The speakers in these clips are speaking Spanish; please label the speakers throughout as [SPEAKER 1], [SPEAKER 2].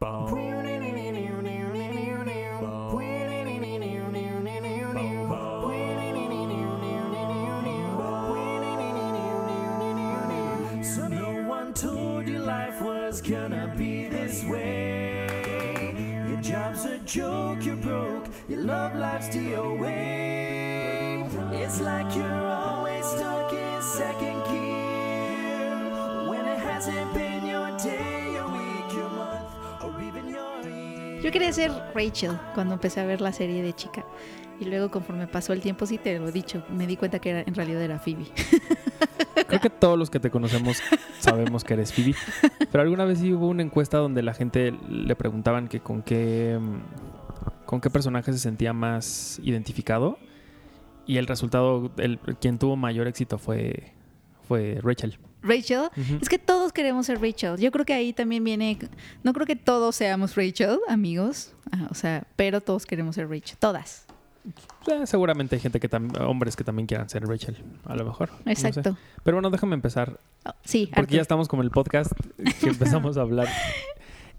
[SPEAKER 1] So no one told you life was gonna be this way. Your job's a joke, you're broke, your love life's way. It's like you're
[SPEAKER 2] Yo quería ser Rachel cuando empecé a ver la serie de chica. Y luego conforme pasó el tiempo, sí te lo he dicho, me di cuenta que era, en realidad era Phoebe.
[SPEAKER 3] Creo que todos los que te conocemos sabemos que eres Phoebe. Pero alguna vez sí hubo una encuesta donde la gente le preguntaban que con qué con qué personaje se sentía más identificado. Y el resultado, el, quien tuvo mayor éxito fue, fue Rachel.
[SPEAKER 2] Rachel, es que todos queremos ser Rachel. Yo creo que ahí también viene, no creo que todos seamos Rachel, amigos, ah, o sea, pero todos queremos ser Rachel, todas.
[SPEAKER 3] Eh, seguramente hay gente que hombres que también quieran ser Rachel, a lo mejor. no sé.
[SPEAKER 2] Exacto.
[SPEAKER 3] Pero bueno, déjame empezar.
[SPEAKER 2] Oh, sí,
[SPEAKER 3] Porque
[SPEAKER 2] Arthur.
[SPEAKER 3] ya estamos como el podcast que empezamos a hablar.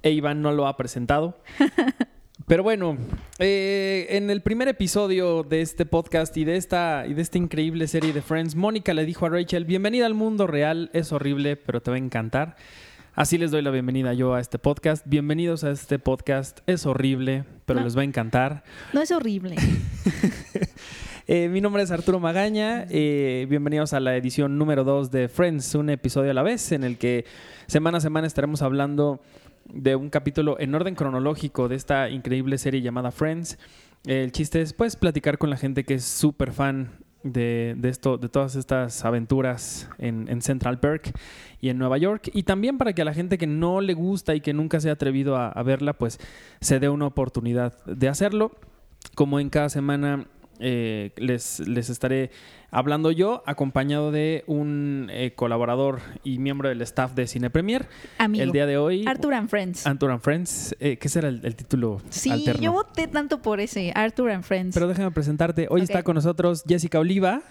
[SPEAKER 3] E Iván no lo ha presentado. Pero bueno, eh, en el primer episodio de este podcast y de esta y de esta increíble serie de Friends, Mónica le dijo a Rachel, bienvenida al mundo real, es horrible, pero te va a encantar. Así les doy la bienvenida yo a este podcast. Bienvenidos a este podcast, es horrible, pero
[SPEAKER 2] No.
[SPEAKER 3] les va a encantar.
[SPEAKER 2] No es horrible.
[SPEAKER 3] Eh, mi nombre es Arturo Magaña. eh, bienvenidos a la edición número 2 de Friends, un episodio a la vez, en el que semana a semana estaremos hablando de un capítulo en orden cronológico de esta increíble serie llamada Friends. El chiste es, pues, platicar con la gente que es súper fan de, de esto, de todas estas aventuras en, en Central Perk y en Nueva York. Y también para que a la gente que no le gusta y que nunca se ha atrevido a verla, pues, se dé una oportunidad de hacerlo. Como en cada semana eh, les, les estaré hablando yo, acompañado de un eh, colaborador y miembro del staff de Cine Premier.
[SPEAKER 2] Amigo.
[SPEAKER 3] El día de hoy,
[SPEAKER 2] Arthur and Friends.
[SPEAKER 3] Arthur and Friends, eh, que ese era el, el título
[SPEAKER 2] sí,
[SPEAKER 3] alterno.
[SPEAKER 2] yo voté tanto por ese, Arthur and Friends.
[SPEAKER 3] Pero déjame presentarte. Hoy está con nosotros Jessica Oliva,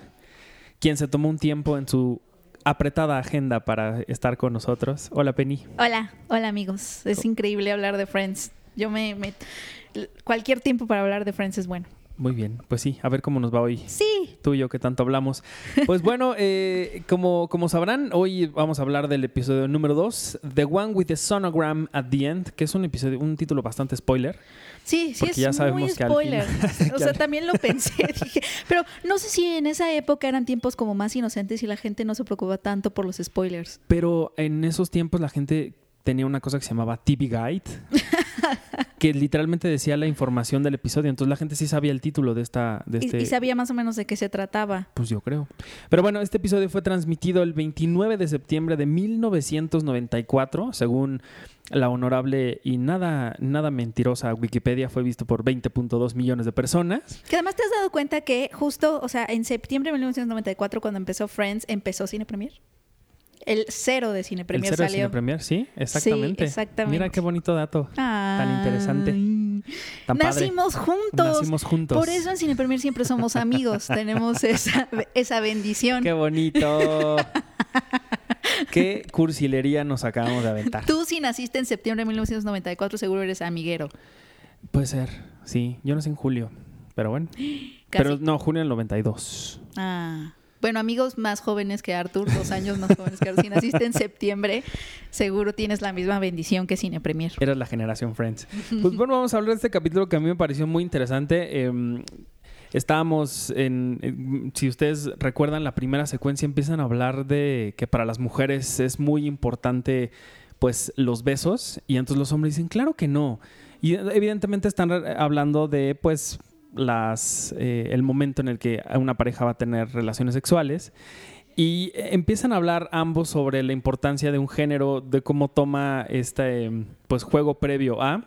[SPEAKER 3] quien se tomó un tiempo en su apretada agenda para estar con nosotros. Hola, Penny.
[SPEAKER 2] Hola, hola amigos. Es increíble hablar de Friends. Yo me, me- Cualquier tiempo para hablar de Friends es bueno.
[SPEAKER 3] Muy bien, pues sí, a ver cómo nos va hoy.
[SPEAKER 2] Sí.
[SPEAKER 3] tú y yo que tanto hablamos. Pues bueno, eh, como, como sabrán, hoy vamos a hablar del episodio número 2, The One with the Sonogram at the End, que es un episodio, un título bastante spoiler.
[SPEAKER 2] Sí, sí,
[SPEAKER 3] Porque
[SPEAKER 2] es
[SPEAKER 3] ya sabemos
[SPEAKER 2] muy
[SPEAKER 3] que al
[SPEAKER 2] spoiler.
[SPEAKER 3] final-
[SPEAKER 2] o sea, también lo pensé. dije, pero no sé si en esa época eran tiempos como más inocentes y la gente no se preocupaba tanto por los spoilers.
[SPEAKER 3] Pero en esos tiempos la gente tenía una cosa que se llamaba TV Guide, que literalmente decía la información del episodio. Entonces la gente sí sabía el título de esta... De
[SPEAKER 2] Y-
[SPEAKER 3] este,
[SPEAKER 2] Y, sabía más o menos de qué se trataba.
[SPEAKER 3] Pues yo creo. Pero bueno, este episodio fue transmitido el 29 de septiembre de 1994, según la honorable y nada, nada mentirosa Wikipedia, fue visto por 20.2 millones de personas.
[SPEAKER 2] Que además te has dado cuenta que justo, o sea, en septiembre de 1994, cuando empezó Friends, empezó Cine Premier. El cero de Cine Premier
[SPEAKER 3] el cero de. Cine Premier, sí, exactamente.
[SPEAKER 2] exactamente.
[SPEAKER 3] Mira qué bonito dato.
[SPEAKER 2] Tan
[SPEAKER 3] interesante. Tan padre.
[SPEAKER 2] Nacimos juntos.
[SPEAKER 3] Nacimos juntos.
[SPEAKER 2] Por eso en Cine Premier siempre somos amigos. Tenemos esa, esa bendición.
[SPEAKER 3] Qué bonito. qué cursilería nos acabamos de aventar.
[SPEAKER 2] Tú si naciste en septiembre de 1994 seguro eres amiguero.
[SPEAKER 3] Puede ser, sí. Yo nací en julio, pero bueno.
[SPEAKER 2] Casi.
[SPEAKER 3] Pero no, junio del 92.
[SPEAKER 2] Ah. Bueno, amigos más jóvenes que Arthur, dos años más jóvenes que Arthur. Si naciste en septiembre, seguro tienes la misma bendición que Cine Premier.
[SPEAKER 3] Eras la generación Friends. Pues bueno, vamos a hablar de este capítulo que a mí me pareció muy interesante. Eh, estábamos en, en- Si ustedes recuerdan la primera secuencia, empiezan a hablar de que para las mujeres es muy importante, pues, los besos. Y entonces los hombres dicen, claro que no. Y eh, evidentemente están eh, hablando de, pues, las, eh, el momento en el que una pareja va a tener relaciones sexuales. Y empiezan a hablar ambos sobre la importancia de un género, de cómo toma este pues juego previo a.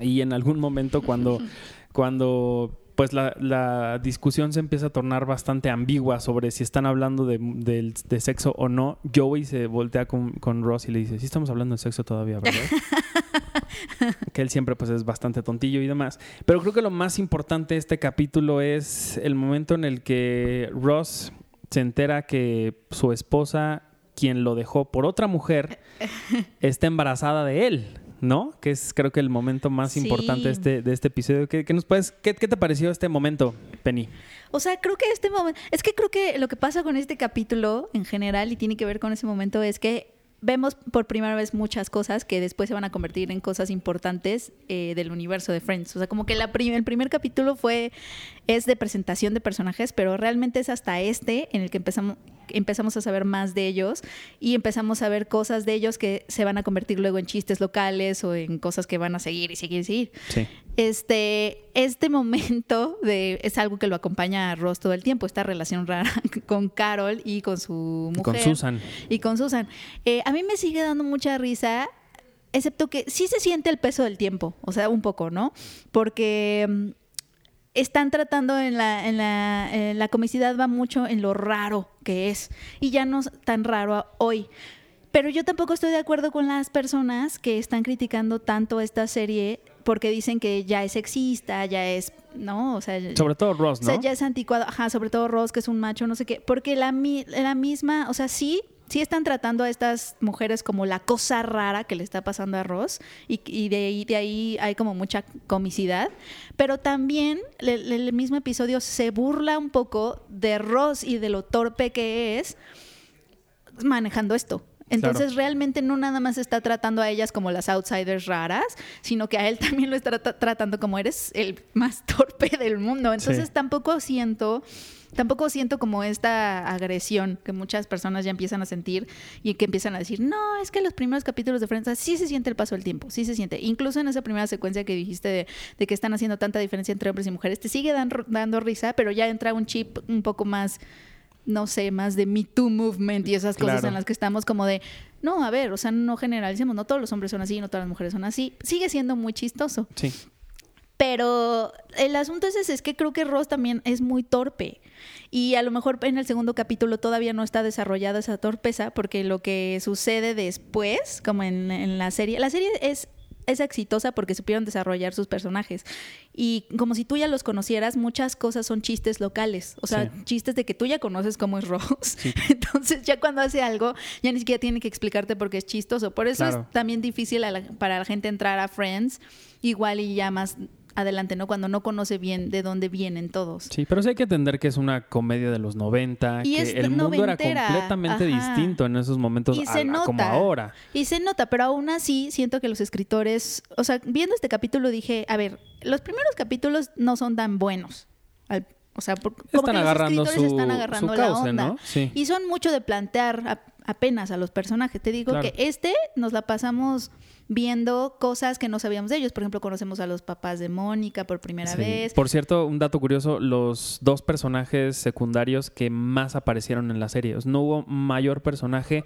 [SPEAKER 3] Y en algún momento cuando, cuando pues la, la discusión se empieza a tornar bastante ambigua sobre si están hablando de, del- de sexo o no, Joey se voltea con, con Ross y le dice, sí estamos hablando de sexo todavía, ¿verdad? que él siempre pues es bastante tontillo y demás. Pero creo que lo más importante de este capítulo es el momento en el que Ross se entera que su esposa, quien lo dejó por otra mujer, está embarazada de él. ¿no? Que es creo que el momento más
[SPEAKER 2] Sí.
[SPEAKER 3] importante de este, de este episodio. ¿Qué, qué nos puedes, qué, qué te pareció este momento, Penny?
[SPEAKER 2] O sea, creo que este momento, es que creo que lo que pasa con este capítulo en general y tiene que ver con ese momento es que vemos por primera vez muchas cosas que después se van a convertir en cosas importantes eh, del universo de Friends. O sea, como que el primer capítulo fue es de presentación de personajes, pero realmente es hasta este en el que empezamos empezamos a saber más de ellos y empezamos a ver cosas de ellos que se van a convertir luego en chistes locales o en cosas que van a seguir y seguir y seguir.
[SPEAKER 3] Sí.
[SPEAKER 2] Este, este momento de, es algo que lo acompaña a Ross todo el tiempo, esta relación rara con Carol y con su mujer.
[SPEAKER 3] Con Susan.
[SPEAKER 2] Y con Susan. Eh, a mí me sigue dando mucha risa, excepto que sí se siente el peso del tiempo, o sea, un poco, ¿no? Porque mm, están tratando en la, en la, en la comicidad va mucho en lo raro que es y ya no es tan raro hoy. Pero yo tampoco estoy de acuerdo con las personas que están criticando tanto esta serie porque dicen que ya es sexista, ya es, ¿no? O sea,
[SPEAKER 3] Sobre todo Ross,
[SPEAKER 2] o
[SPEAKER 3] ¿no?
[SPEAKER 2] sea, ya es anticuado, ajá, sobre todo Ross, que es un macho, no sé qué, porque la, mi- la misma, o sea, sí, sí están tratando a estas mujeres como la cosa rara que le está pasando a Ross, y, y de, ahí, de ahí hay como mucha comicidad, pero también le- el mismo episodio se burla un poco de Ross y de lo torpe que es manejando esto. Entonces realmente no nada más está tratando a ellas como las outsiders raras, sino que a él también lo está tra- tratando como eres el más torpe del mundo. Entonces
[SPEAKER 3] Sí.
[SPEAKER 2] tampoco siento, tampoco siento como esta agresión que muchas personas ya empiezan a sentir y que empiezan a decir, no, es que los primeros capítulos de Friends sí se siente el paso del tiempo, sí se siente. Incluso en esa primera secuencia que dijiste de, de que están haciendo tanta diferencia entre hombres y mujeres, te sigue dan- dando risa, pero ya entra un chip un poco más no sé, más de Me Too Movement y esas cosas
[SPEAKER 3] Claro.
[SPEAKER 2] en las que estamos como de, no, a ver, o sea, no generalicemos, no todos los hombres son así, no todas las mujeres son así. Sigue siendo muy chistoso.
[SPEAKER 3] Sí.
[SPEAKER 2] Pero el asunto es ese, es que creo que Ross también es muy torpe. Y a lo mejor en el segundo capítulo todavía no está desarrollada esa torpeza, porque lo que sucede después, como en, en la serie, la serie es, es exitosa porque supieron desarrollar sus personajes. Y como si tú ya los conocieras, muchas cosas son chistes locales. O sea,
[SPEAKER 3] Sí.
[SPEAKER 2] chistes de que tú ya conoces cómo es Ross. Entonces ya cuando hace algo, ya ni siquiera tiene que explicarte por qué es chistoso. Por eso
[SPEAKER 3] Claro.
[SPEAKER 2] es también difícil la- para la gente entrar a Friends, igual y ya más adelante, ¿no? Cuando no conoce bien de dónde vienen todos.
[SPEAKER 3] Sí, pero sí hay que entender que es una comedia de los 90,
[SPEAKER 2] Y
[SPEAKER 3] que el mundo era completamente
[SPEAKER 2] ajá.
[SPEAKER 3] distinto en esos momentos
[SPEAKER 2] Y
[SPEAKER 3] a-
[SPEAKER 2] se
[SPEAKER 3] a
[SPEAKER 2] nota.
[SPEAKER 3] como ahora.
[SPEAKER 2] Y se nota, pero aún así siento que los escritores, o sea, viendo este capítulo dije, a ver, los primeros capítulos no son tan buenos. Al- o sea, por- como los escritores
[SPEAKER 3] su,
[SPEAKER 2] están
[SPEAKER 3] su
[SPEAKER 2] agarrando la onda.
[SPEAKER 3] ¿no? Sí.
[SPEAKER 2] Y son mucho de plantear a- apenas a los personajes. Te digo
[SPEAKER 3] Claro.
[SPEAKER 2] que este nos la pasamos viendo cosas que no sabíamos de ellos. Por ejemplo, conocemos a los papás de Mónica por primera
[SPEAKER 3] Sí.
[SPEAKER 2] vez.
[SPEAKER 3] Por cierto, un dato curioso, los dos personajes secundarios que más aparecieron en la serie. No hubo mayor personaje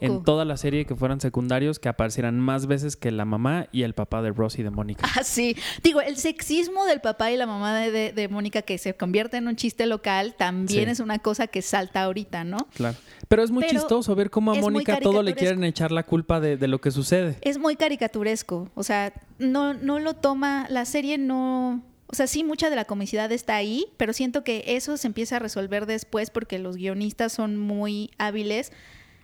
[SPEAKER 3] en toda la serie que fueran secundarios que aparecieran más veces que la mamá y el papá de Ross y de Mónica.
[SPEAKER 2] Ah, sí. Digo, el sexismo del papá y la mamá de, de- de Mónica que se convierte en un chiste local también
[SPEAKER 3] Sí.
[SPEAKER 2] es una cosa que salta ahorita, ¿no?
[SPEAKER 3] Claro. Pero es muy
[SPEAKER 2] Pero
[SPEAKER 3] chistoso ver cómo a Mónica todo le quieren echar la culpa de, de lo que sucede.
[SPEAKER 2] Es muy caricaturesco. O sea, no, no lo toma, la serie no. O sea, sí, mucha de la comicidad está ahí, pero siento que eso se empieza a resolver después porque los guionistas son muy hábiles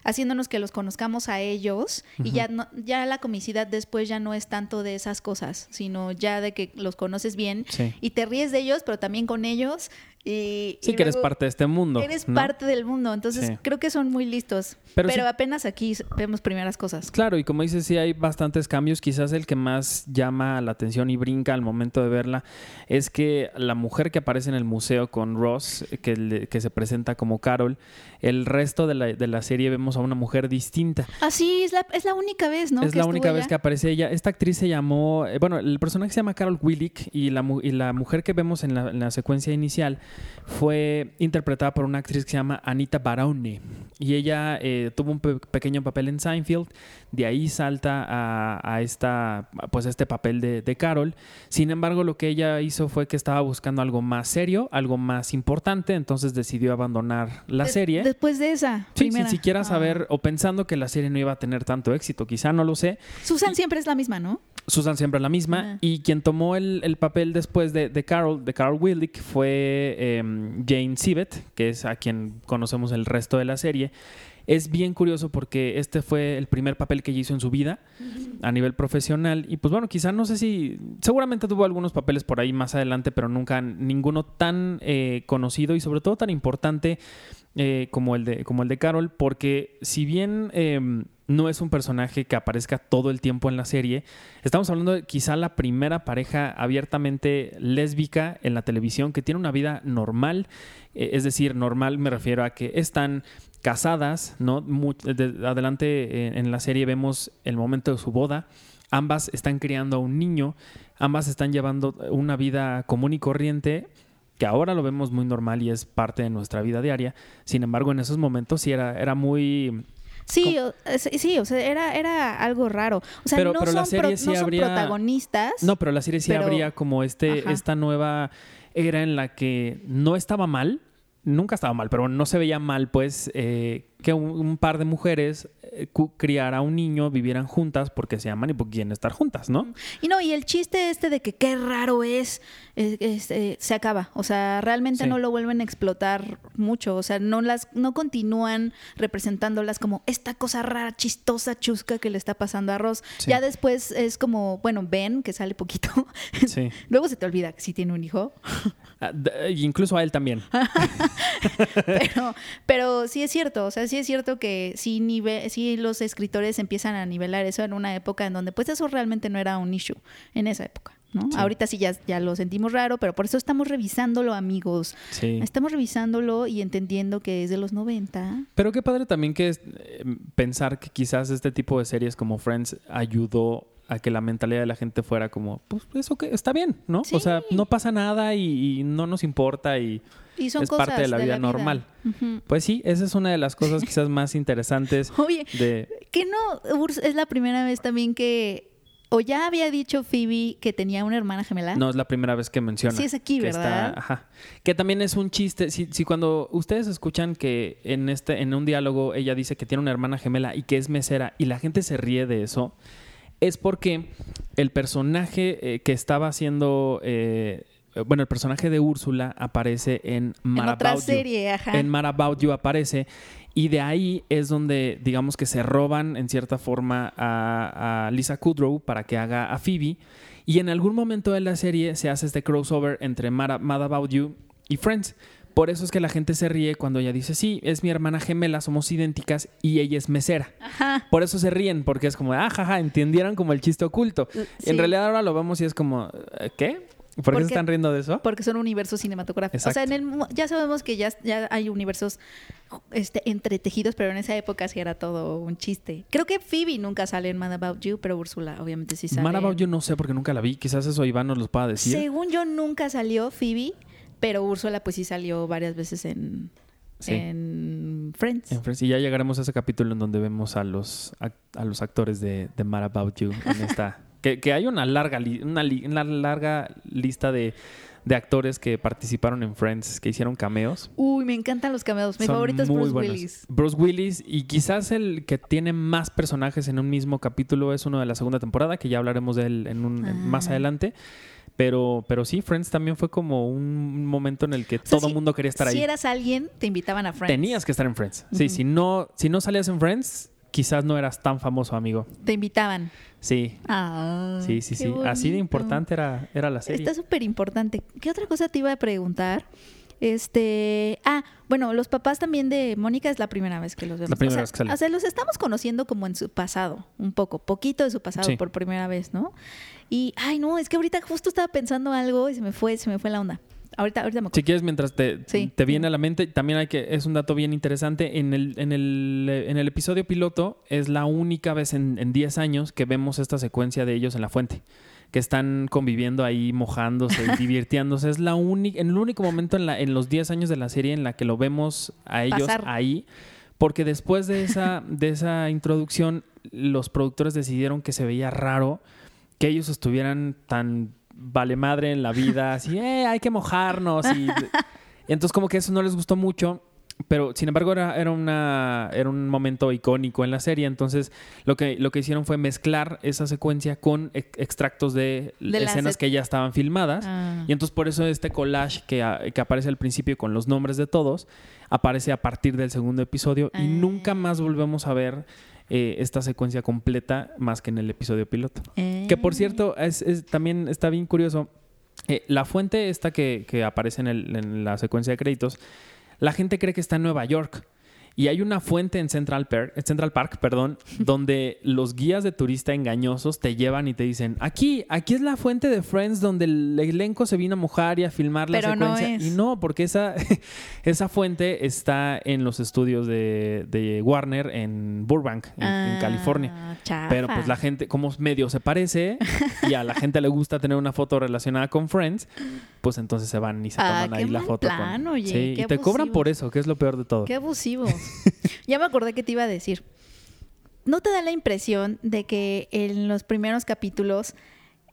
[SPEAKER 2] haciéndonos que los conozcamos a ellos y ya no, ya la comicidad después ya no es tanto de esas cosas, sino ya de que los conoces bien
[SPEAKER 3] Sí.
[SPEAKER 2] y te ríes de ellos, pero también con ellos y
[SPEAKER 3] Sí,
[SPEAKER 2] y
[SPEAKER 3] que eres parte de este mundo.
[SPEAKER 2] Eres
[SPEAKER 3] ¿no?
[SPEAKER 2] parte del mundo, entonces
[SPEAKER 3] Sí.
[SPEAKER 2] creo que son muy listos.
[SPEAKER 3] Pero
[SPEAKER 2] Pero,
[SPEAKER 3] sí-
[SPEAKER 2] apenas aquí vemos primeras cosas.
[SPEAKER 3] Claro, y como dices, sí hay bastantes cambios. Quizás el que más llama la atención y brinca al momento de verla es que la mujer que aparece en el museo con Ross, que, que se presenta como Carol, el resto de la, de la serie vemos a una mujer distinta.
[SPEAKER 2] Ah, sí, es la, es la única vez, ¿no?
[SPEAKER 3] es
[SPEAKER 2] que
[SPEAKER 3] la única vez que aparece ella. Esta actriz se llamó, eh, bueno, el personaje se llama Carol Willick y la, y la mujer que vemos en la, en la secuencia inicial fue interpretada por una actriz que se llama Anita Barone. Y ella eh, tuvo un pe- pequeño papel en Seinfeld, de ahí salta a, a esta, pues a este papel de, de Carol. Sin embargo, lo que ella hizo fue que estaba buscando algo más serio, algo más importante, entonces decidió abandonar la serie.
[SPEAKER 2] Después de esa.
[SPEAKER 3] Sí, sin siquiera
[SPEAKER 2] Ah.
[SPEAKER 3] saber o pensando que la serie no iba a tener tanto éxito, quizá no lo sé.
[SPEAKER 2] Susan siempre es la misma, ¿no?
[SPEAKER 3] Susan siempre la misma. Y quien tomó el, el papel después de, de Carol, de Carol Willick, fue em, Jane Sibbett, que es a quien conocemos el resto de la serie. Es bien curioso porque este fue el primer papel que ella hizo en su vida a nivel profesional. Y pues bueno, quizá no sé si. Seguramente tuvo algunos papeles por ahí más adelante, pero nunca ninguno tan eh, conocido y sobre todo tan importante eh, como, el de, como el de Carol, porque si bien em, no es un personaje que aparezca todo el tiempo en la serie, estamos hablando de quizá la primera pareja abiertamente lésbica en la televisión que tiene una vida normal, eh, es decir, normal me refiero a que están casadas, ¿no? adelante en la serie vemos el momento de su boda, ambas están criando a un niño, ambas están llevando una vida común y corriente que ahora lo vemos muy normal y es parte de nuestra vida diaria. Sin embargo, en esos momentos sí era, era muy...
[SPEAKER 2] Sí, sí, o sea, era, era algo raro. O sea,
[SPEAKER 3] pero,
[SPEAKER 2] no,
[SPEAKER 3] pero
[SPEAKER 2] son,
[SPEAKER 3] sí
[SPEAKER 2] no
[SPEAKER 3] habría...
[SPEAKER 2] protagonistas.
[SPEAKER 3] No, pero la serie sí habría como este, esta nueva era en la que no estaba mal, nunca estaba mal, pero no se veía mal, pues, eh, que un, par de mujeres eh, criara a un niño, vivieran juntas porque se aman y porque quieren estar juntas, ¿no?
[SPEAKER 2] Y no, y el chiste este de que qué raro es, eh, se acaba. O sea, realmente no lo vuelven a explotar mucho. O sea, no las, no continúan representándolas como esta cosa rara, chistosa, chusca que le está pasando a Ross. Ya después es como, bueno, Ben, que sale poquito. Sí. Luego se te olvida que sí tiene un hijo.
[SPEAKER 3] Ah, incluso a él también.
[SPEAKER 2] pero, pero sí es cierto, o sea, sí es cierto que sí, nive sí los escritores empiezan a nivelar eso en una época en donde pues eso realmente no era un issue en esa época. ¿No? Ahorita sí ya, ya lo sentimos raro, pero por eso estamos revisándolo, amigos. Estamos revisándolo y entendiendo que es de los 90.
[SPEAKER 3] Pero qué padre también que es eh, pensar que quizás este tipo de series como Friends ayudó a que la mentalidad de la gente fuera como, pues eso que está bien, ¿no? O sea, no pasa nada y no nos importa y es parte de la vida, normal. Pues sí, esa es una de las cosas quizás más interesantes.
[SPEAKER 2] Oye, de... que no, es la primera vez también que ¿O ya había dicho Phoebe que tenía una hermana gemela?
[SPEAKER 3] No, es la primera vez que menciona.
[SPEAKER 2] Sí, es aquí, ¿verdad?
[SPEAKER 3] ajá. Que también es un chiste. Si, si, cuando ustedes escuchan que en, este, en un diálogo ella dice que tiene una hermana gemela y que es mesera y la gente se ríe de eso, es porque el personaje eh, que estaba haciendo eh, bueno, el personaje de Úrsula aparece en Mad
[SPEAKER 2] en serie, Ajá.
[SPEAKER 3] En About You aparece. Y de ahí es donde, digamos que se roban en cierta forma a, Lisa Kudrow para que haga a Phoebe. Y en algún momento de la serie se hace este crossover entre Mad, About You y Friends. Por eso es que la gente se ríe cuando ella dice, sí, es mi hermana gemela, somos idénticas y ella es mesera. Ajá. Por eso se ríen, porque es como, ah, jaja, entendieron como el chiste oculto. Uh, en realidad ahora lo vemos y es como, ¿qué? ¿Por qué se están riendo de eso?
[SPEAKER 2] Porque son universos cinematográficos. O sea, en el, ya sabemos que ya, ya hay universos este, entretejidos, pero en esa época sí era todo un chiste. Creo que Phoebe nunca sale en Mad About You, pero Úrsula obviamente sí sale.
[SPEAKER 3] Mad About You no sé porque nunca la vi. Quizás eso Iván nos lo pueda decir.
[SPEAKER 2] Según yo nunca salió Phoebe, pero Úrsula pues sí salió varias veces en, En Friends.
[SPEAKER 3] En Friends. Y ya llegaremos a ese capítulo en donde vemos a los, a, los actores de, de Mad About You en esta que, hay una larga, una, larga lista de, actores que participaron en Friends, que hicieron cameos.
[SPEAKER 2] Uy, me encantan los cameos. Mi favorito es Bruce Willis.
[SPEAKER 3] Bruce Willis, y quizás el que tiene más personajes en un mismo capítulo es uno de la segunda temporada, que ya hablaremos de él en un, más ah. adelante. Pero, pero sí, Friends también fue como un momento en el que todo el mundo quería estar ahí.
[SPEAKER 2] Si eras alguien, te invitaban a Friends.
[SPEAKER 3] Tenías que estar en Friends. Sí, si no, si no salías en Friends, quizás no eras tan famoso, amigo.
[SPEAKER 2] Te invitaban.
[SPEAKER 3] Sí.
[SPEAKER 2] Ah,
[SPEAKER 3] sí, sí, sí. Así de importante era, era la serie.
[SPEAKER 2] Está súper importante. ¿Qué otra cosa te iba a preguntar? Este, ah, bueno, los papás también de Mónica es la primera vez que los vemos.
[SPEAKER 3] La primera vez que
[SPEAKER 2] O sea, los estamos conociendo como en su pasado, un poco, poquito de su pasado por primera vez, ¿no? Y, ay, no, es que ahorita justo estaba pensando algo y se me fue, se me fue la onda. Ahorita, ahorita me
[SPEAKER 3] Si quieres, mientras te, te viene a la mente, también hay que, es un dato bien interesante, en el, en el, en el episodio piloto es la única vez en 10 años que vemos esta secuencia de ellos en la fuente que están conviviendo ahí, mojándose y divirtiéndose. Es la única, en el único momento en, la, en los 10 años de la serie en la que lo vemos a ellos ahí. Porque después de esa, de esa introducción, los productores decidieron que se veía raro que ellos estuvieran tan vale madre en la vida, así, eh, hay que mojarnos. Y, entonces como que eso no les gustó mucho pero sin embargo era, era, una, era un momento icónico en la serie, entonces lo que, lo que hicieron fue mezclar esa secuencia con ex- extractos de, escenas
[SPEAKER 2] e-
[SPEAKER 3] que ya estaban filmadas.
[SPEAKER 2] Ah.
[SPEAKER 3] Y entonces por eso este collage que, a- que aparece al principio con los nombres de todos, aparece a partir del segundo episodio y
[SPEAKER 2] Ah.
[SPEAKER 3] nunca más volvemos a ver eh, esta secuencia completa más que en el episodio piloto. Que por
[SPEAKER 2] Eh.
[SPEAKER 3] cierto, es, es- también está bien curioso. eh, la fuente esta que, que aparece en, el- en la secuencia de créditos, la gente cree que está en Nueva York. Y hay una fuente en Central Park, en Central Park, perdón, donde los guías de turista engañosos te llevan y te dicen, aquí, aquí es la fuente de Friends donde el elenco se vino a mojar y a filmar la
[SPEAKER 2] Pero no
[SPEAKER 3] secuencia.
[SPEAKER 2] es.
[SPEAKER 3] Y no, porque esa, esa fuente está en los estudios de, de Warner en Burbank, en, en
[SPEAKER 2] Ah,
[SPEAKER 3] California.
[SPEAKER 2] chafa.
[SPEAKER 3] Pero pues la gente, como medio se parece y a la gente le gusta tener una foto relacionada con Friends, pues entonces se van y se
[SPEAKER 2] Ah,
[SPEAKER 3] toman ahí la foto.
[SPEAKER 2] plan,
[SPEAKER 3] con...
[SPEAKER 2] oye,
[SPEAKER 3] sí, y te cobran por eso, que es lo peor de todo.
[SPEAKER 2] Qué abusivos. ya me acordé que te iba a decir. ¿No te da la impresión de que en los primeros capítulos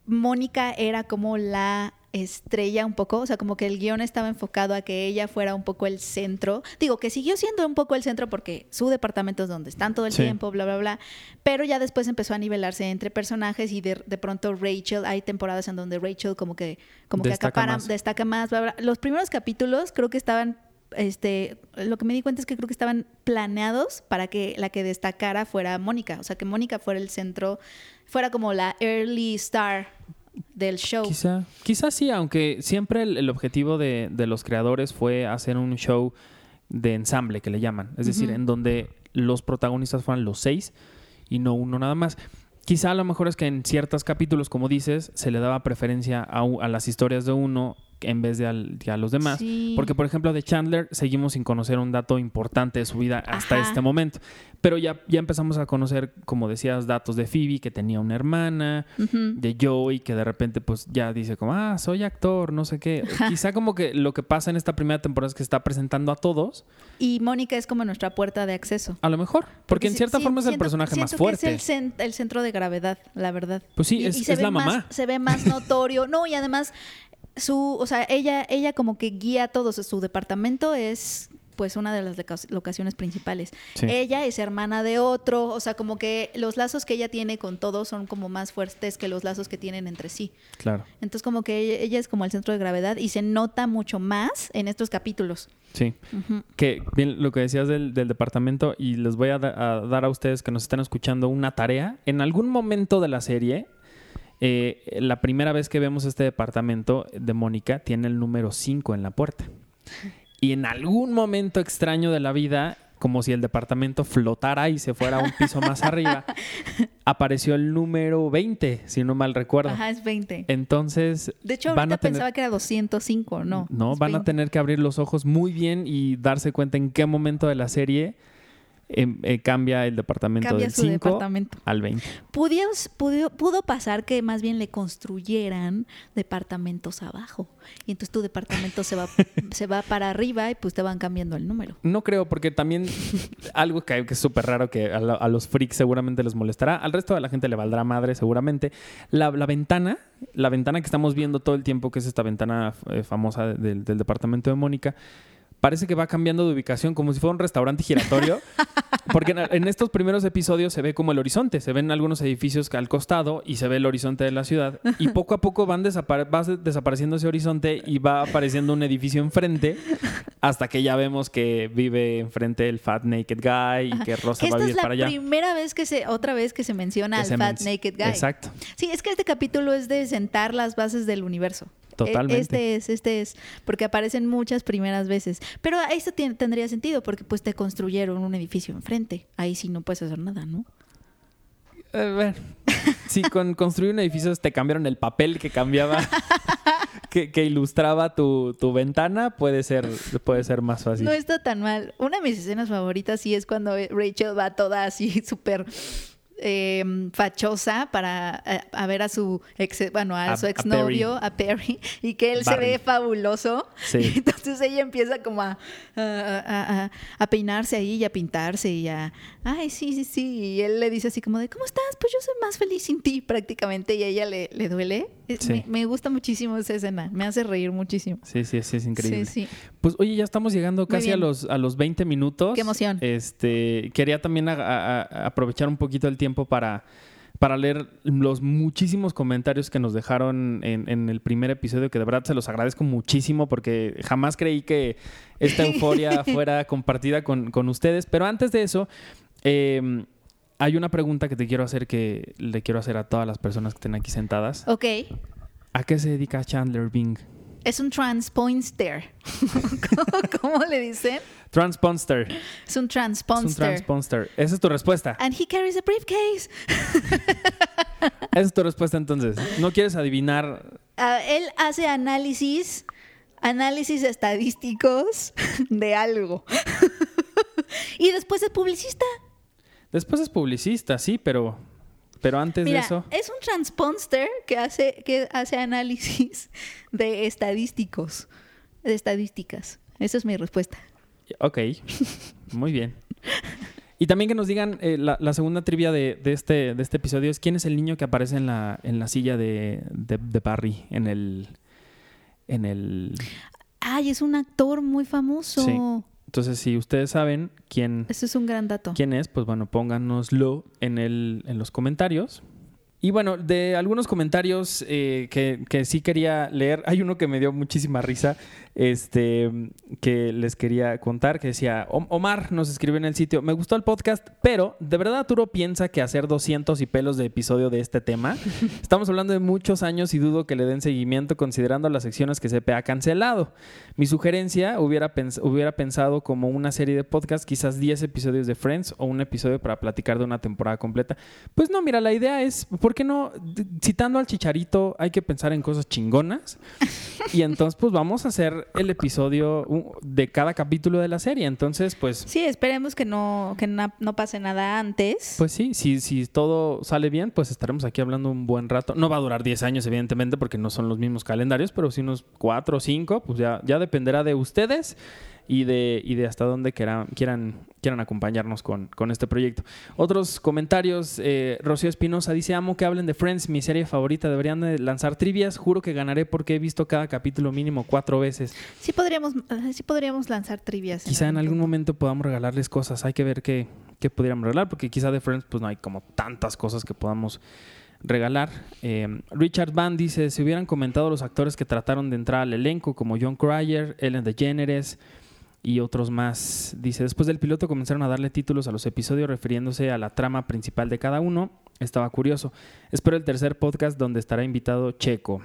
[SPEAKER 2] Mónica era como la estrella un poco, o sea, como que el guion estaba enfocado a que ella fuera un poco el centro. Digo, que siguió siendo un poco el centro porque su departamento es donde están todo el
[SPEAKER 3] Sí.
[SPEAKER 2] tiempo, bla, bla, bla. Pero ya después empezó a nivelarse entre personajes y de, de pronto Rachel, hay temporadas en donde Rachel como que, como que
[SPEAKER 3] Destaca
[SPEAKER 2] acapara,
[SPEAKER 3] más.
[SPEAKER 2] destaca más, bla, bla. Los primeros capítulos creo que estaban este, lo que me di cuenta es que creo que estaban planeados para que la que destacara fuera Mónica, o sea, que Mónica fuera el centro, fuera como la early star del show.
[SPEAKER 3] Quizá, quizá sí, aunque siempre el, el objetivo de, de los creadores fue hacer un show de ensamble, que le llaman. Es decir, en donde los protagonistas fueran los seis y no uno nada más. Quizá a lo mejor es que en ciertos capítulos, como dices, se le daba preferencia a las historias de uno en vez de, al- de a los demás.
[SPEAKER 2] Sí.
[SPEAKER 3] Porque, por ejemplo, de Chandler seguimos sin conocer un dato importante de su vida hasta
[SPEAKER 2] Ajá.
[SPEAKER 3] este momento. Pero ya, ya empezamos a conocer, como decías, datos de Phoebe, que tenía una hermana, de Joey, que de repente pues ya dice como, ah, soy actor, no sé qué. Quizá como que lo que pasa en esta primera temporada es que está presentando a todos,
[SPEAKER 2] Y Mónica es como nuestra puerta de acceso.
[SPEAKER 3] a lo mejor. Porque, en cierta forma es el personaje más
[SPEAKER 2] que
[SPEAKER 3] fuerte.
[SPEAKER 2] es el, cen- el centro de gravedad, la verdad.
[SPEAKER 3] Pues sí,
[SPEAKER 2] Y-
[SPEAKER 3] es-
[SPEAKER 2] y se
[SPEAKER 3] es
[SPEAKER 2] ve
[SPEAKER 3] la
[SPEAKER 2] más-
[SPEAKER 3] mamá.
[SPEAKER 2] se ve más notorio. No, y además, su, o sea, ella, ella como que guía a todos. Su departamento es pues una de las loca- locaciones principales.
[SPEAKER 3] Sí.
[SPEAKER 2] Ella es hermana de otro, o sea, como que los lazos que ella tiene con todos son como más fuertes que los lazos que tienen entre sí.
[SPEAKER 3] Claro,
[SPEAKER 2] Entonces como que ella, ella es como el centro de gravedad y se nota mucho más en estos capítulos.
[SPEAKER 3] sí. Que bien lo que decías del, del departamento y les voy a, da- a dar a ustedes que nos están escuchando una tarea. En algún momento de la serie, eh, la primera vez que vemos este departamento de Mónica tiene el número 5 en la puerta. Y en algún momento extraño de la vida, como si el departamento flotara y se fuera a un piso más arriba, apareció el número 20, si no mal recuerdo.
[SPEAKER 2] Ajá, es 20.
[SPEAKER 3] Entonces,
[SPEAKER 2] De hecho,
[SPEAKER 3] van
[SPEAKER 2] ahorita
[SPEAKER 3] a tener-
[SPEAKER 2] pensaba que era 205, no.
[SPEAKER 3] no, van a
[SPEAKER 2] 20.
[SPEAKER 3] tener que abrir los ojos muy bien y darse cuenta en qué momento de la serie em, eh, cambia el departamento
[SPEAKER 2] Cambia
[SPEAKER 3] del
[SPEAKER 2] su
[SPEAKER 3] 5
[SPEAKER 2] departamento.
[SPEAKER 3] al 20.
[SPEAKER 2] Pudió, pudo, pudo pasar que más bien le construyeran departamentos abajo. Y entonces tu departamento se va, se va para arriba y pues te van cambiando el número.
[SPEAKER 3] No creo, porque también algo que, que es súper raro que a, la- a los freaks seguramente les molestará, al resto de la gente le valdrá madre seguramente. La, la ventana, la ventana que estamos viendo todo el tiempo, que es esta ventana eh, famosa del, del departamento de Mónica, parece que va cambiando de ubicación como si fuera un restaurante giratorio. Porque en, en estos primeros episodios se ve como el horizonte, se ven algunos edificios al costado y se ve el horizonte de la ciudad. Y poco a poco van va desapareciendo ese horizonte y va apareciendo un edificio enfrente hasta que ya vemos que vive enfrente el Fat Naked Guy y que Rosa va a
[SPEAKER 2] es
[SPEAKER 3] vivir
[SPEAKER 2] la
[SPEAKER 3] para allá.
[SPEAKER 2] primera vez que se, otra vez que se menciona
[SPEAKER 3] Que
[SPEAKER 2] al
[SPEAKER 3] se
[SPEAKER 2] Fat
[SPEAKER 3] men-
[SPEAKER 2] Naked Guy.
[SPEAKER 3] Exacto.
[SPEAKER 2] Sí, es que este capítulo es de sentar las bases del universo.
[SPEAKER 3] Totalmente.
[SPEAKER 2] E- Este es, este es, porque aparecen muchas primeras veces. Pero esto tiene- tendría sentido porque pues te construyeron un edificio enfrente. Ahí sí no puedes hacer nada, ¿no?
[SPEAKER 3] Eh, bueno, si con construir un edificio te cambiaron el papel que cambiaba, que, que ilustraba tu, tu ventana, puede ser, puede ser más fácil.
[SPEAKER 2] No está tan mal. Una de mis escenas favoritas sí es cuando Rachel va toda así súper eh, fachosa para eh, a ver a su ex, bueno, a,
[SPEAKER 3] A-
[SPEAKER 2] su exnovio, a Perry, y que él se ve fabuloso.
[SPEAKER 3] Sí.
[SPEAKER 2] Y entonces ella empieza como a peinarse ahí y a pintarse y a, ay, sí, sí, sí. Y él le dice así como de, ¿cómo estás? Pues yo soy más feliz sin ti prácticamente. Y a ella le, le duele.
[SPEAKER 3] Sí.
[SPEAKER 2] Me, me gusta muchísimo esa escena. Me hace reír muchísimo.
[SPEAKER 3] Sí, sí, sí, es increíble.
[SPEAKER 2] Sí, sí.
[SPEAKER 3] Pues oye, ya estamos llegando casi a los, a los 20 minutos.
[SPEAKER 2] Qué emoción.
[SPEAKER 3] Este, quería también a- a- a- aprovechar un poquito el tiempo para, para leer los muchísimos comentarios que nos dejaron en, en el primer episodio, que de verdad se los agradezco muchísimo porque jamás creí que esta euforia fuera compartida con, con ustedes. Pero antes de eso, eh, hay una pregunta que te quiero hacer que le quiero hacer a todas las personas que estén aquí sentadas.
[SPEAKER 2] Ok.
[SPEAKER 3] ¿A qué se dedica Chandler Bing?
[SPEAKER 2] Es un transponster. ¿Cómo, cómo le dicen?
[SPEAKER 3] Transponster.
[SPEAKER 2] Es un
[SPEAKER 3] Es un
[SPEAKER 2] transponster.
[SPEAKER 3] transponster. Esa es tu respuesta.
[SPEAKER 2] And he carries a briefcase.
[SPEAKER 3] Esa es tu respuesta entonces. ¿No quieres adivinar?
[SPEAKER 2] Ah, él hace análisis, análisis estadísticos de algo. y después es publicista.
[SPEAKER 3] Después es publicista, sí, pero, pero antes
[SPEAKER 2] Mira,
[SPEAKER 3] de eso.
[SPEAKER 2] es un transponster que hace, que hace análisis de estadísticos, de estadísticas. Esa es mi respuesta.
[SPEAKER 3] Ok, muy bien. Y también que nos digan, eh, la, la segunda trivia de, de este, de este episodio es quién es el niño que aparece en la, en la silla de, de, de Barry, en el... En el...
[SPEAKER 2] Ay, es un actor muy famoso.
[SPEAKER 3] Sí. Entonces, si ustedes saben quién,
[SPEAKER 2] Eso es un gran dato.
[SPEAKER 3] quién es, pues bueno, pónganoslo en, el, en los comentarios. Y bueno, de algunos comentarios eh, que, que sí quería leer, hay uno que me dio muchísima risa, este, que les quería contar, que decía, "O- Omar nos escribió en el sitio, me gustó el podcast, pero ¿de verdad Arturo piensa que hacer 200 y pelos de episodio de este tema? Estamos hablando de muchos años y dudo que le den seguimiento considerando las secciones que CP ha cancelado. Mi sugerencia hubiera, pens- hubiera pensado como una serie de podcast, quizás 10 episodios de Friends o un episodio para platicar de una temporada completa. Pues no, mira, la idea es, ¿por qué no? Citando al chicharito, hay que pensar en cosas chingonas. Y entonces, pues vamos a hacer el episodio de cada capítulo de la serie. Entonces, pues,
[SPEAKER 2] Sí, esperemos que no, que na- no pase nada antes.
[SPEAKER 3] pues sí, si, si todo sale bien, pues estaremos aquí hablando un buen rato. No va a durar 10 años, evidentemente, porque no son los mismos calendarios, pero sí unos 4 o 5, pues ya, ya dependerá de ustedes y de, y de hasta dónde quieran, quieran, quieran acompañarnos con, con este proyecto. Otros comentarios, eh, Rocío Espinosa dice, amo que hablen de Friends, mi serie favorita, deberían de lanzar trivias, juro que ganaré porque he visto cada capítulo mínimo cuatro veces.
[SPEAKER 2] Sí podríamos, eh, sí podríamos lanzar trivias.
[SPEAKER 3] Quizá en algún momento podamos regalarles cosas. Hay que ver qué, qué podríamos regalar, porque quizá de Friends pues no hay como tantas cosas que podamos regalar. Eh, Richard Van dice, si hubieran comentado los actores que trataron de entrar al elenco, como John Cryer, Ellen DeGeneres y otros más. Dice, después del piloto comenzaron a darle títulos a los episodios refiriéndose a la trama principal de cada uno. Estaba curioso. Espero el tercer podcast donde estará invitado Checo.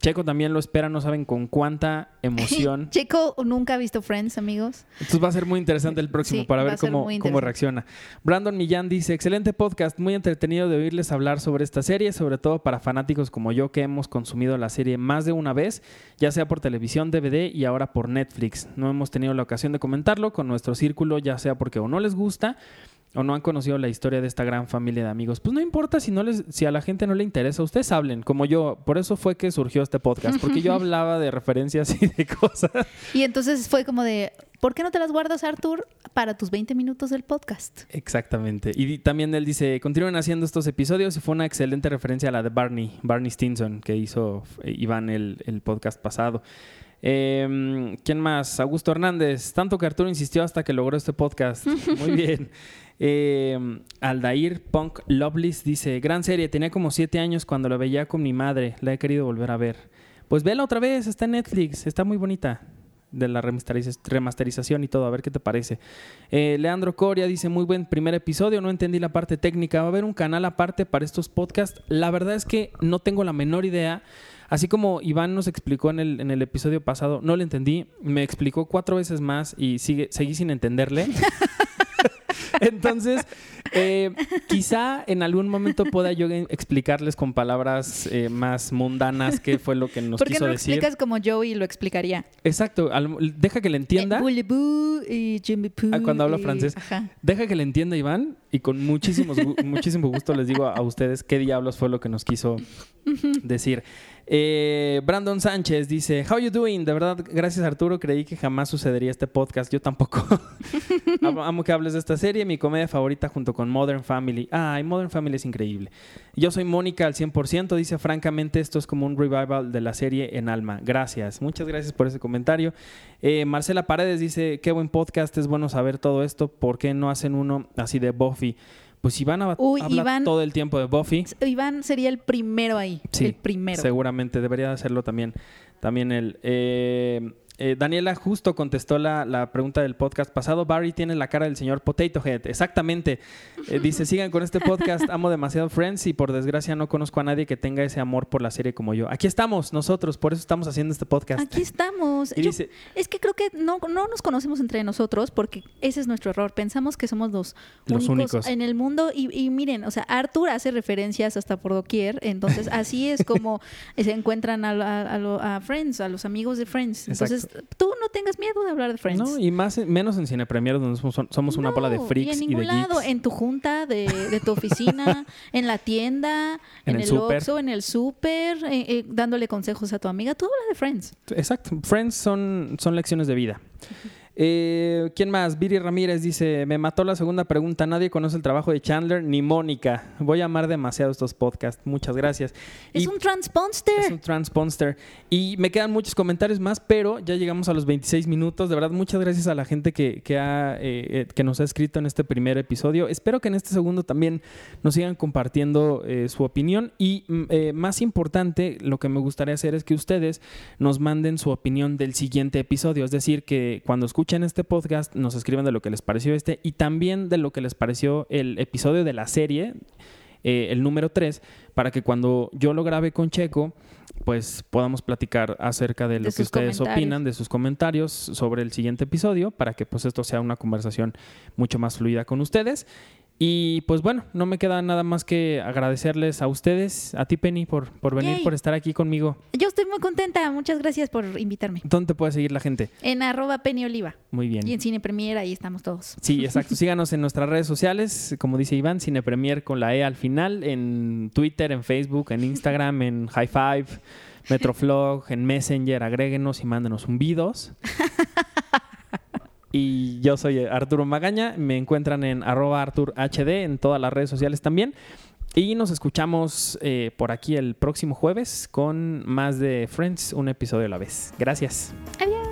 [SPEAKER 3] Checo también lo espera, no saben con cuánta emoción.
[SPEAKER 2] Checo nunca ha visto Friends, amigos.
[SPEAKER 3] Entonces va a ser muy interesante el próximo
[SPEAKER 2] Sí,
[SPEAKER 3] para ver cómo, cómo reacciona. Brandon Millán dice, excelente podcast, muy entretenido de oírles hablar sobre esta serie, sobre todo para fanáticos como yo que hemos consumido la serie más de una vez, ya sea por televisión, DVD y ahora por Netflix. No hemos tenido la ocasión de comentarlo con nuestro círculo, ya sea porque o no les gusta o no han conocido la historia de esta gran familia de amigos. Pues no importa si no les, si a la gente no le interesa, ustedes hablen, como yo. Por eso fue que surgió este podcast, porque yo hablaba de referencias y de cosas.
[SPEAKER 2] Y entonces fue como de, ¿por qué no te las guardas, Arthur, para tus 20 minutos del podcast?
[SPEAKER 3] Exactamente. Y también él dice, continúen haciendo estos episodios y fue una excelente referencia a la de Barney, Barney Stinson, que hizo Iván el, el podcast pasado. Eh, ¿Quién más? Augusto Hernández. Tanto que Arturo insistió hasta que logró este podcast. Muy bien. Eh, Aldair Punk Loveless dice, gran serie, tenía como siete años cuando la veía con mi madre, la he querido volver a ver. Pues vela otra vez, está en Netflix, está muy bonita de la remasteriz- remasterización y todo, a ver qué te parece. Eh, Leandro Coria dice, muy buen primer episodio, no entendí la parte técnica, va a haber un canal aparte para estos podcasts. La verdad es que no tengo la menor idea. Así como Iván nos explicó en el, en el episodio pasado, no le entendí, me explicó cuatro veces más y sigue, seguí sin entenderle. Entonces, eh, quizá en algún momento pueda yo explicarles con palabras eh, más mundanas qué fue lo que nos
[SPEAKER 2] ¿Por qué
[SPEAKER 3] quiso
[SPEAKER 2] no lo
[SPEAKER 3] decir.
[SPEAKER 2] explicas como Joey lo explicaría?
[SPEAKER 3] Exacto, al- deja que le entienda.
[SPEAKER 2] Eh, y Jimmy Poo
[SPEAKER 3] Ah, cuando habla
[SPEAKER 2] y-
[SPEAKER 3] francés.
[SPEAKER 2] Ajá.
[SPEAKER 3] Deja que le entienda Iván y con muchísimos, muchísimo gusto les digo a ustedes qué diablos fue lo que nos quiso decir. Eh, Brandon Sánchez dice, How you doing? De verdad, gracias Arturo, creí que jamás sucedería este podcast. Yo tampoco. Amo- Amo que hables de esta serie, mi comedia favorita junto con Modern Family. Ay, Modern Family es increíble. Yo soy Mónica al 100%, dice, francamente, esto es como un revival de la serie en alma. Gracias, muchas gracias por ese comentario. Eh, Marcela Paredes dice, qué buen podcast, es bueno saber todo esto. ¿Por qué no hacen uno así de Buffy? Pues si van a
[SPEAKER 2] Uy,
[SPEAKER 3] hablar
[SPEAKER 2] Iván-
[SPEAKER 3] todo el tiempo de Buffy.
[SPEAKER 2] Iván sería el primero ahí.
[SPEAKER 3] Sí,
[SPEAKER 2] el primero.
[SPEAKER 3] Seguramente, debería hacerlo también, también él. Eh, eh, Daniela justo contestó la, la pregunta del podcast pasado. Barry tiene la cara del señor Potato Head. Exactamente. Eh, dice, sigan con este podcast. Amo demasiado Friends y por desgracia no conozco a nadie que tenga ese amor por la serie como yo. Aquí estamos nosotros, por eso estamos haciendo este podcast.
[SPEAKER 2] Aquí estamos.
[SPEAKER 3] Y
[SPEAKER 2] Yo-
[SPEAKER 3] dice-
[SPEAKER 2] es que creo que no, no nos conocemos entre nosotros porque ese es nuestro error. Pensamos que somos los,
[SPEAKER 3] Los únicos.
[SPEAKER 2] en el mundo y, y miren, o sea, Arthur hace referencias hasta por doquier, entonces así es como se encuentran a, a- a lo- a Friends, a los amigos de Friends. Entonces, tú no tengas miedo de hablar de Friends.
[SPEAKER 3] No, y más, menos en Cine Premier, donde somos, somos una bola de
[SPEAKER 2] No,
[SPEAKER 3] freaks
[SPEAKER 2] y en
[SPEAKER 3] y, de
[SPEAKER 2] lado,
[SPEAKER 3] geeks.
[SPEAKER 2] en tu junta de, de tu oficina, en la tienda,
[SPEAKER 3] En
[SPEAKER 2] en,
[SPEAKER 3] el
[SPEAKER 2] el. Oxxo, en el súper, eh, eh, dándole consejos a tu amiga. Tú habla de Friends.
[SPEAKER 3] Exacto. Friends son, son lecciones de vida. Eh, ¿Quién más? Viri Ramírez dice, me mató la segunda pregunta. Nadie conoce el trabajo de Chandler ni Mónica. Voy a amar demasiado estos podcasts. Muchas gracias.
[SPEAKER 2] Es
[SPEAKER 3] Y
[SPEAKER 2] un transponster.
[SPEAKER 3] es un transponster. Y me quedan muchos comentarios más, pero ya llegamos a los 26 minutos. De verdad, muchas gracias a la gente que, que, ha, eh, eh, que nos ha escrito en este primer episodio. Espero que en este segundo también nos sigan compartiendo eh, su opinión. Y mm, más importante, lo que me gustaría hacer es que ustedes nos manden su opinión del siguiente episodio. Es decir, que cuando escuchen este podcast nos escriban de lo que les pareció este y también de lo que les pareció el episodio de la serie, eh, el número 3, para que cuando yo lo grabe con Checo, pues podamos platicar acerca de lo
[SPEAKER 2] De
[SPEAKER 3] que ustedes opinan, de sus comentarios sobre el siguiente episodio, para que pues esto sea una conversación mucho más fluida con ustedes. Y pues bueno, no me queda nada más que agradecerles a ustedes, a ti Penny, por, por venir,
[SPEAKER 2] Yay.
[SPEAKER 3] por estar aquí conmigo.
[SPEAKER 2] Yo estoy muy contenta. Muchas gracias por invitarme.
[SPEAKER 3] ¿Dónde puede seguir la gente?
[SPEAKER 2] En arroba Penny Oliva.
[SPEAKER 3] Muy bien.
[SPEAKER 2] Y en Cine Premier, ahí estamos todos.
[SPEAKER 3] Sí, exacto. Síganos en nuestras redes sociales, como dice Iván, Cine Premier con la E al final, en Twitter, en Facebook, en Instagram, en High Five, Metroflog, en Messenger, agréguenos y mándenos un vidos. Y yo soy Arturo Magaña, me encuentran en arroba ArturHD en todas las redes sociales también. Y nos escuchamos eh, por aquí el próximo jueves con más de Friends, un episodio a la vez. Gracias.
[SPEAKER 2] Adiós.